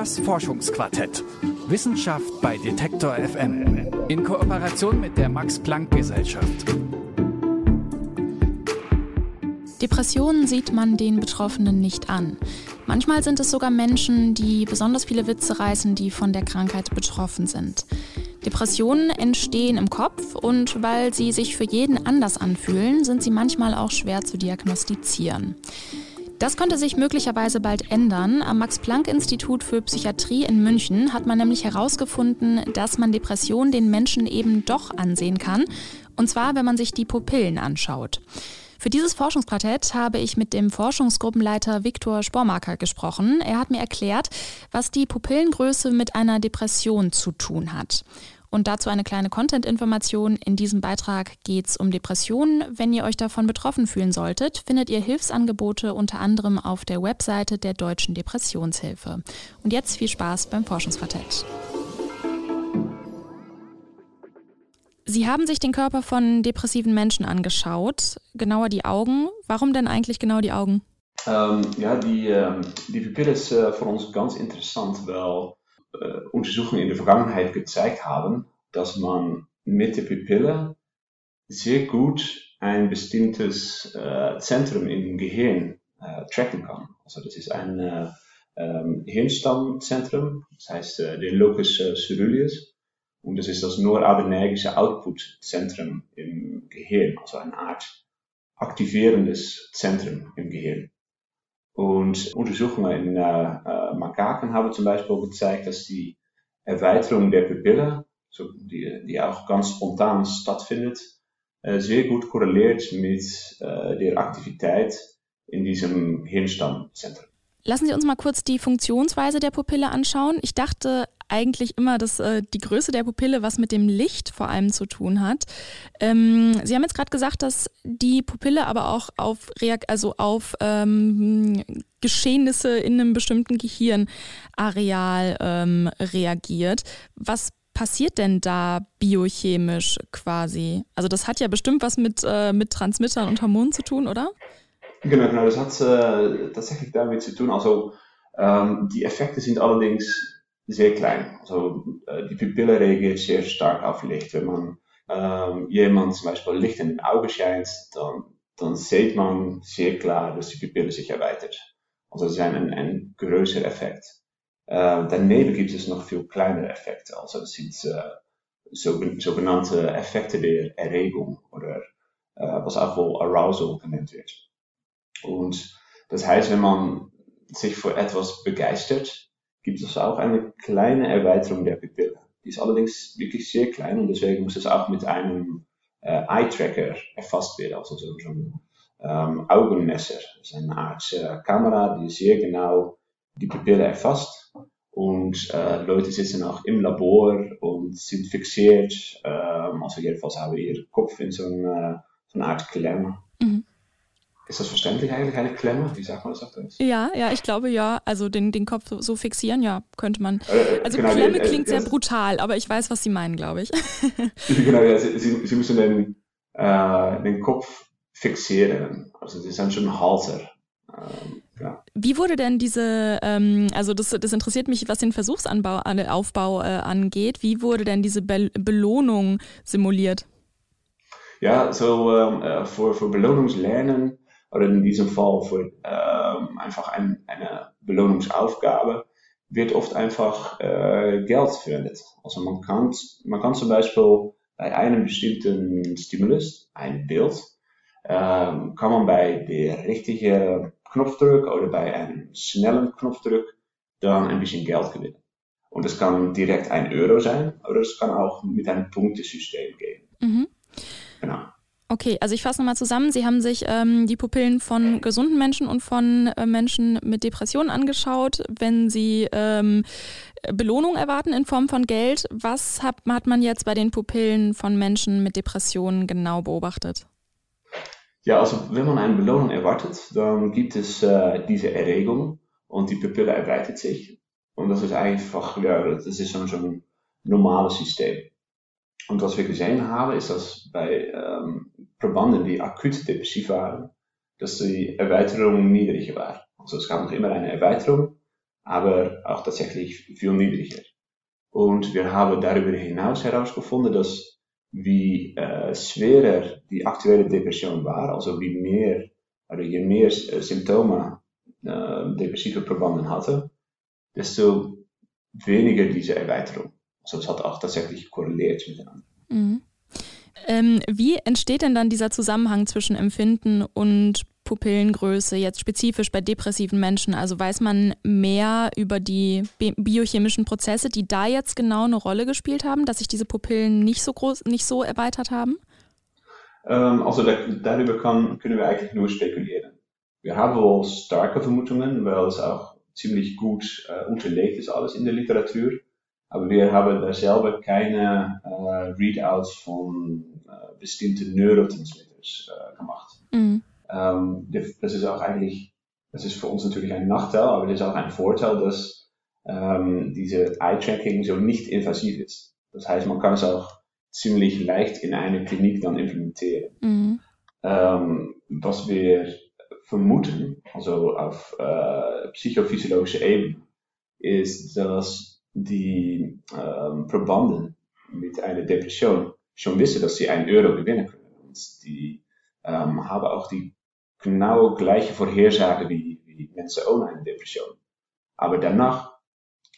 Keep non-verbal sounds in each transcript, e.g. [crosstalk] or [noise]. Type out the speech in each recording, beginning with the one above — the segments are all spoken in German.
Das Forschungsquartett. Wissenschaft bei Detektor FM. In Kooperation mit der Max-Planck-Gesellschaft. Depressionen sieht man den Betroffenen nicht an. Manchmal sind es sogar Menschen, die besonders viele Witze reißen, die von der Krankheit betroffen sind. Depressionen entstehen im Kopf und weil sie sich für jeden anders anfühlen, sind sie manchmal auch schwer zu diagnostizieren. Das könnte sich möglicherweise bald ändern. Am Max-Planck-Institut für Psychiatrie in München hat man nämlich herausgefunden, dass man Depressionen den Menschen eben doch ansehen kann. Und zwar, wenn man sich die Pupillen anschaut. Für dieses Forschungsquartett habe ich mit dem Forschungsgruppenleiter Viktor Spormarker gesprochen. Er hat mir erklärt, was die Pupillengröße mit einer Depression zu tun hat. Und dazu eine kleine Content-Information. In diesem Beitrag geht es um Depressionen. Wenn ihr euch davon betroffen fühlen solltet, findet ihr Hilfsangebote unter anderem auf der Webseite der Deutschen Depressionshilfe. Und jetzt viel Spaß beim Forschungsquartett. Sie haben sich den Körper von depressiven Menschen angeschaut, genauer die Augen. Warum denn eigentlich genau die Augen? Ähm, ja, die, ähm, die Pupille ist äh, für uns ganz interessant, weil äh, Untersuchungen in der Vergangenheit gezeigt haben, dass man mit der Pupille sehr gut ein bestimmtes äh, Zentrum im Gehirn äh, tracken kann. Also das ist ein äh, ähm, Hirnstammzentrum, das heißt äh, den Locus äh, ceruleus. Und das ist das noradrenergische Outputzentrum im Gehirn, also eine Art aktivierendes Zentrum im Gehirn. Und Untersuchungen in äh, äh, Makaken haben zum Beispiel gezeigt, dass die Erweiterung der Pupille, so die, die auch ganz spontan stattfindet, äh, sehr gut korreliert mit äh, der Aktivität in diesem Hirnstammzentrum. Lassen Sie uns mal kurz die Funktionsweise der Pupille anschauen. Ich dachte eigentlich immer, dass äh, die Größe der Pupille was mit dem Licht vor allem zu tun hat. Ähm, Sie haben jetzt gerade gesagt, dass die Pupille aber auch auf, Reak also auf ähm, Geschehnisse in einem bestimmten Gehirnareal ähm, reagiert. Was passiert denn da biochemisch quasi? Also das hat ja bestimmt was mit, äh, mit Transmittern und Hormonen zu tun, oder? Genau, genau, das hat äh, tatsächlich damit zu tun. Also ähm, die Effekte sind allerdings sehr klein. Also äh, die Pupille reagiert sehr stark auf Licht. Wenn man jemand Licht in den Augen scheint, dann, dann sieht man sehr klar, dass die Pupille sich erweitert. Also das ist ein, ein größerer Effekt. Äh, daneben gibt es noch viel kleinere Effekte. Also das sind äh, so, sogenannte Effekte der Erregung oder äh, was auch wohl Arousal genannt wird. Und das heißt, wenn man sich für etwas begeistert, gibt es auch eine kleine Erweiterung der Pupille. Die ist allerdings wirklich sehr klein und deswegen muss es auch mit einem äh, Eye-Tracker erfasst werden, also so, ein ähm, Augenmesser. Das ist eine Art äh, Kamera, die sehr genau die Pupille erfasst. Und äh, Leute sitzen auch im Labor und sind fixiert. Ähm, also jedenfalls haben ihr Kopf in so, eine, so eine Art Klemme. Mhm. Ist das verständlich eigentlich, eine Klemme? Wie sagt man das auf Deutsch? Ja, ja, ich glaube ja. Also den, den Kopf so, so fixieren, ja, könnte man. Äh, also genau, Klemme äh, klingt äh, sehr brutal, aber ich weiß, was Sie meinen, glaube ich. [laughs] genau, ja, Sie, Sie, müssen den, äh, den Kopf fixieren. Also Sie sind schon ein Halter. Ähm, ja. Wie wurde denn diese, ähm, also das, das interessiert mich, was den Versuchsaufbau äh, angeht, wie wurde denn diese Be Belohnung simuliert? Ja, so ähm, äh, für, für Belohnungslernen oder in diesem Fall für ähm, einfach ein, eine Belohnungsaufgabe, wird oft einfach äh, Geld verwendet. Also man kann, man kann zum Beispiel bei einem bestimmten Stimulus, ein Bild, ähm, kann man bei der richtigen Knopfdruck oder bei einem schnellen Knopfdruck dann ein bisschen Geld gewinnen. Und das kann direkt ein Euro sein oder es kann auch mit einem Punktesystem gehen. Mhm. Genau. Okay, also ich fasse nochmal zusammen. Sie haben sich ähm, die Pupillen von gesunden Menschen und von äh, Menschen mit Depressionen angeschaut. Wenn Sie ähm, Belohnung erwarten in Form von Geld, was hat, hat man jetzt bei den Pupillen von Menschen mit Depressionen genau beobachtet? Ja, also wenn man eine Belohnung erwartet, dann gibt es äh, diese Erregung und die Pupille erweitert sich. Und das ist einfach, ja, das ist schon, schon ein normales System. Und was wir gesehen haben, ist, dass bei ähm, Probanden, die akut depressiv waren, dass die Erweiterung niedriger war. Also es gab noch immer eine Erweiterung, aber auch tatsächlich viel niedriger. Und wir haben darüber hinaus herausgefunden, dass wie äh, schwerer die aktuelle Depression war, also wie mehr, also je mehr äh, Symptome äh, depressive Probanden hatten, desto weniger diese Erweiterung. Also es hat auch tatsächlich korreliert miteinander. Mhm. Ähm, wie entsteht denn dann dieser Zusammenhang zwischen Empfinden und Pupillengröße jetzt spezifisch bei depressiven Menschen? Also weiß man mehr über die biochemischen Prozesse, die da jetzt genau eine Rolle gespielt haben, dass sich diese Pupillen nicht so groß, nicht so erweitert haben? Ähm, also da, darüber kann, können wir eigentlich nur spekulieren. Wir haben wohl starke Vermutungen, weil es auch ziemlich gut äh, unterlegt ist alles in der Literatur. Aber wir haben da selber keine äh, Readouts von äh, bestimmten Neurotransmitters äh, gemacht. Mhm. Ähm, das ist auch eigentlich, das ist für uns natürlich ein Nachteil, aber das ist auch ein Vorteil, dass ähm, diese Eye-Tracking so nicht invasiv ist. Das heißt, man kann es auch ziemlich leicht in eine Klinik dann implementieren. Mhm. Ähm, was wir vermuten, also auf äh, psychophysiologischer Ebene, ist, dass die ähm, Probanden mit einer Depression schon wissen, dass sie einen Euro gewinnen können. Und die ähm, haben auch die genau gleiche Vorhersage wie, wie Menschen ohne eine Depression. Aber danach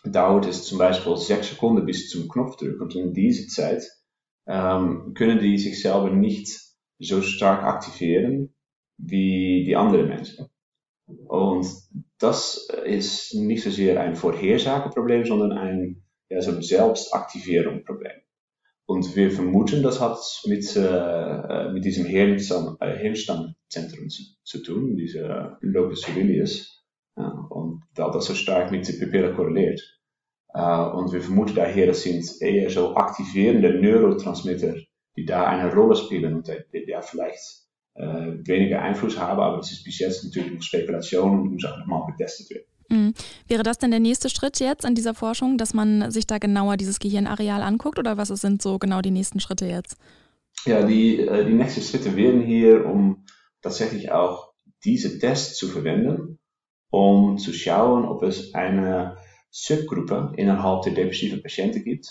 dauert es zum Beispiel sechs Sekunden bis zum Knopfdruck und in dieser Zeit ähm, können die sich selber nicht so stark aktivieren wie die anderen Menschen. Und das ist nicht so sehr ein Vorhersageproblem, sondern ein ja, so Selbstaktivierungsproblem. Und wir vermuten, das hat mit, äh, mit diesem Hirnstamm, zu, zu, tun, diese Locus coeruleus. Ja, und da das so stark mit der Pupille korreliert. Äh, und wir vermuten daher, das sind eher so aktivierende Neurotransmitter, die da eine Rolle spielen und die, die vielleicht weniger Einfluss haben, aber das ist bis jetzt natürlich noch Spekulation und muss auch nochmal getestet werden. Mhm. Wäre das denn der nächste Schritt jetzt an dieser Forschung, dass man sich da genauer dieses Gehirnareal anguckt oder was sind so genau die nächsten Schritte jetzt? Ja, die, äh, die nächsten Schritte werden hier, um tatsächlich auch diese Tests zu verwenden, um zu schauen, ob es eine Subgruppe innerhalb der depressiven Patienten gibt,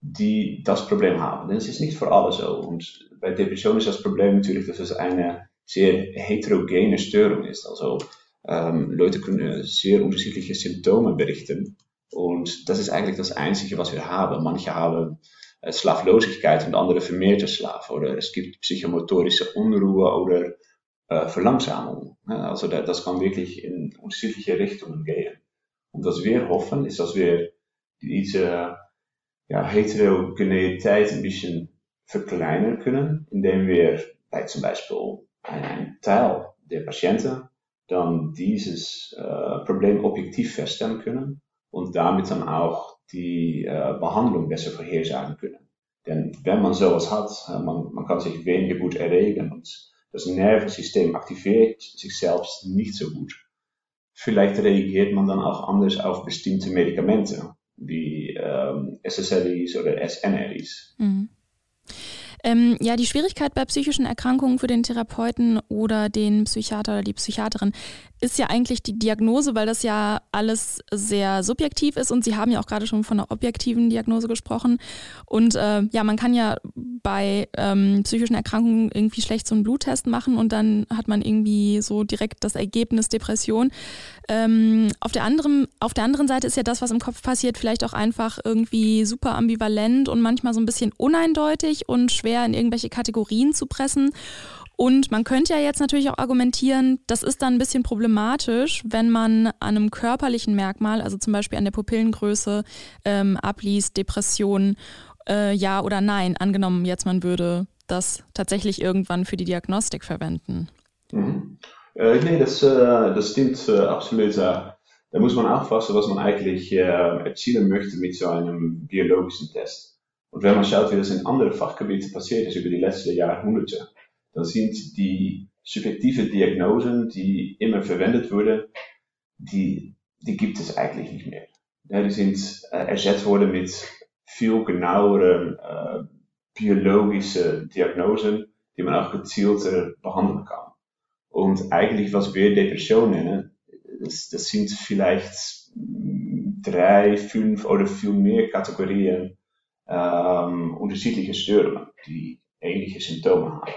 die das Problem haben. Denn es ist nicht für alle so. Und bei Depression ist das Problem natürlich, dass es eine sehr heterogene Störung ist. Also ähm, Leute können sehr unterschiedliche Symptome berichten. Und das ist eigentlich das Einzige, was wir haben. Manche haben äh, Schlaflosigkeit und andere vermehrte Schlaf. Oder es gibt psychomotorische Unruhe oder äh, Verlangsamung. Also das kann wirklich in unterschiedliche Richtungen gehen. Und was wir hoffen, ist, dass wir diese ja, Heterogeneität ein bisschen verkleinern können, indem wir bei zum Beispiel einen Teil der Patienten dann dieses äh, Problem objektiv feststellen können und damit dann auch die äh, Behandlung besser vorhersagen können. Denn wenn man sowas hat, äh, man, man kann sich weniger gut erregen und das Nervensystem aktiviert sich selbst nicht so gut. Vielleicht reagiert man dann auch anders auf bestimmte Medikamente wie ähm, SSRIs oder SNRIs. Ähm, ja, die Schwierigkeit bei psychischen Erkrankungen für den Therapeuten oder den Psychiater oder die Psychiaterin ist ja eigentlich die Diagnose, weil das ja alles sehr subjektiv ist und Sie haben ja auch gerade schon von einer objektiven Diagnose gesprochen. Und äh, ja, man kann ja bei ähm, psychischen Erkrankungen irgendwie schlecht so einen Bluttest machen und dann hat man irgendwie so direkt das Ergebnis Depression. Ähm, auf, der anderen, auf der anderen Seite ist ja das, was im Kopf passiert, vielleicht auch einfach irgendwie super ambivalent und manchmal so ein bisschen uneindeutig und schwer in irgendwelche Kategorien zu pressen. Und man könnte ja jetzt natürlich auch argumentieren, das ist dann ein bisschen problematisch, wenn man an einem körperlichen Merkmal, also zum Beispiel an der Pupillengröße, ähm, abliest, Depressionen, äh, ja oder nein. Angenommen, jetzt man würde das tatsächlich irgendwann für die Diagnostik verwenden. Mhm. Äh, nee, das, äh, das stimmt äh, absolut. da muss man aufpassen, was man eigentlich äh, erzielen möchte mit so einem biologischen Test. Und wenn man schaut, wie das in anderen Fachgebieten passiert ist über die letzten Jahrhunderte, dann sind die subjektive Diagnosen, die immer verwendet wurden, die, die gibt es eigentlich nicht mehr. Ja, die äh, ersetzt worden mit viel genaueren äh, biologische Diagnosen, die man auch gezielter behandeln kann. Und eigentlich, was wir Depression nennen, das, das sind vielleicht drei, fünf oder viel mehr Kategorien ähm, unterschiedliche Störungen, die ähnliche Symptome haben.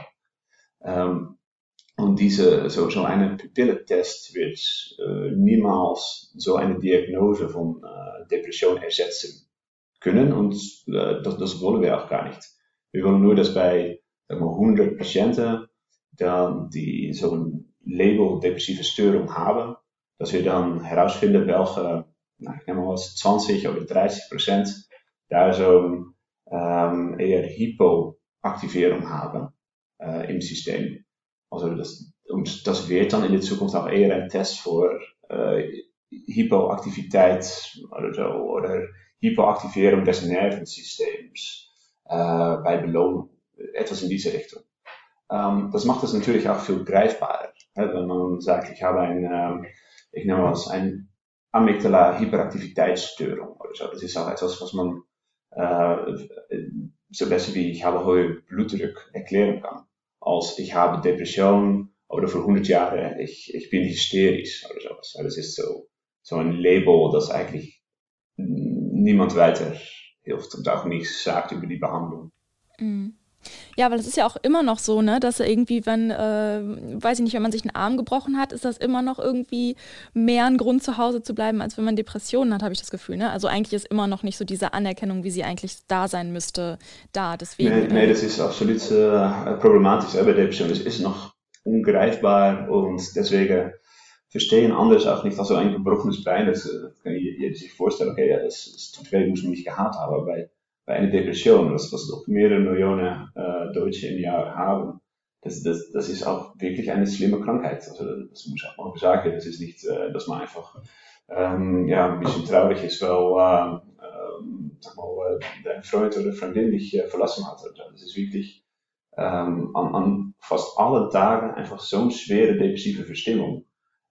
Ähm, und diese, so, so eine Pupillentest wird äh, niemals so eine Diagnose von äh, Depression ersetzen können und äh, das, das wollen wir auch gar nicht. Wir wollen nur, dass bei sagen wir, 100 Patienten, dann, die so ein Label depressive Störung haben, dass wir dann herausfinden, welche, nou, ich nehme mal 20 oder 30 Prozent da so ähm, eher Hypoaktivierung haben äh, im System. Also das, und das wird dann in der Zukunft auch eher ein Test für äh, Hypoaktivität oder so, oder Hypoaktivierung des Nervensystems äh, bei Belohnung. Etwas in diese Richtung. Ähm, das macht es natürlich auch viel greifbarer. Wenn man sagt, ich habe ein, ähm, ich nenne mal ein Amygdala-Hyperaktivitätsstörung oder so. Das ist auch etwas, was man äh, so besser wie ich habe hohe Blutdruck erklären kann, als ich habe Depression oder vor 100 Jahren ich, ich bin hysterisch oder sowas. Das ist so, so ein Label, das eigentlich niemand weiter hilft und auch nichts sagt über die Behandlung. Mhm. Ja, weil es ist ja auch immer noch so, ne, dass irgendwie, wenn, äh, weiß ich nicht, wenn man sich einen Arm gebrochen hat, ist das immer noch irgendwie mehr ein Grund zu Hause zu bleiben, als wenn man Depressionen hat, habe ich das Gefühl. Ne? Also eigentlich ist immer noch nicht so diese Anerkennung, wie sie eigentlich da sein müsste, da. Deswegen, nee, nee das ist absolut äh, problematisch. Bei Depression es ist noch ungreifbar und deswegen verstehen andere auch nicht, also ein gebrochenes Bein, das äh, kann jeder sich vorstellen, okay, ja, das, das tut weh, muss man nicht gehabt haben, aber bei bei einer Depression, was, was doch mehrere Millionen äh, Deutsche im Jahr haben, das, das, das ist auch wirklich eine schlimme Krankheit. Also das muss ich auch sagen. Das ist nicht, äh, dass man einfach ähm, ja, ein bisschen traurig ist, weil äh, ähm, sag mal, äh, dein Freund oder Freundin dich äh, verlassen hat. Also das ist wirklich ähm, an, an fast allen Tagen einfach so eine schwere depressive Verstimmung.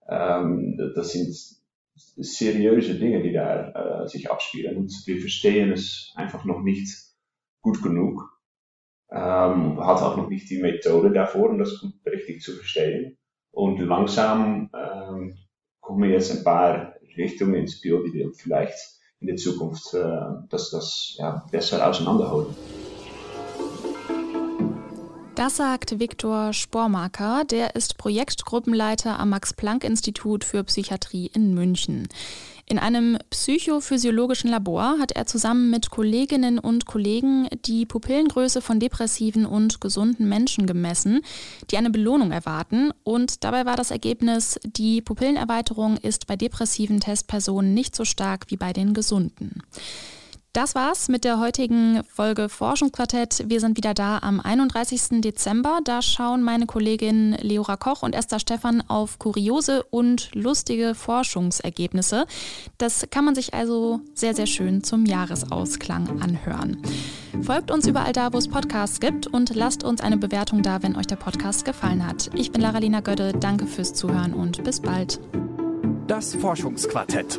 Ähm, das sind seriöse Dinge, die da äh, sich abspielen. Und wir verstehen es einfach noch nicht gut genug. Ähm, hat auch noch nicht die Methode davor, um das gut richtig zu verstehen. Und langsam ähm, kommen jetzt ein paar Richtungen ins Spiel, die wir vielleicht in der Zukunft äh, das, das ja, besser auseinanderholen. Das sagt Viktor Spormarker, der ist Projektgruppenleiter am Max-Planck-Institut für Psychiatrie in München. In einem psychophysiologischen Labor hat er zusammen mit Kolleginnen und Kollegen die Pupillengröße von depressiven und gesunden Menschen gemessen, die eine Belohnung erwarten. Und dabei war das Ergebnis, die Pupillenerweiterung ist bei depressiven Testpersonen nicht so stark wie bei den gesunden. Das war's mit der heutigen Folge Forschungsquartett. Wir sind wieder da am 31. Dezember. Da schauen meine Kolleginnen Leora Koch und Esther Stephan auf kuriose und lustige Forschungsergebnisse. Das kann man sich also sehr, sehr schön zum Jahresausklang anhören. Folgt uns überall da, wo es Podcasts gibt und lasst uns eine Bewertung da, wenn euch der Podcast gefallen hat. Ich bin Lara-Lena Gödde. Danke fürs Zuhören und bis bald. Das Forschungsquartett.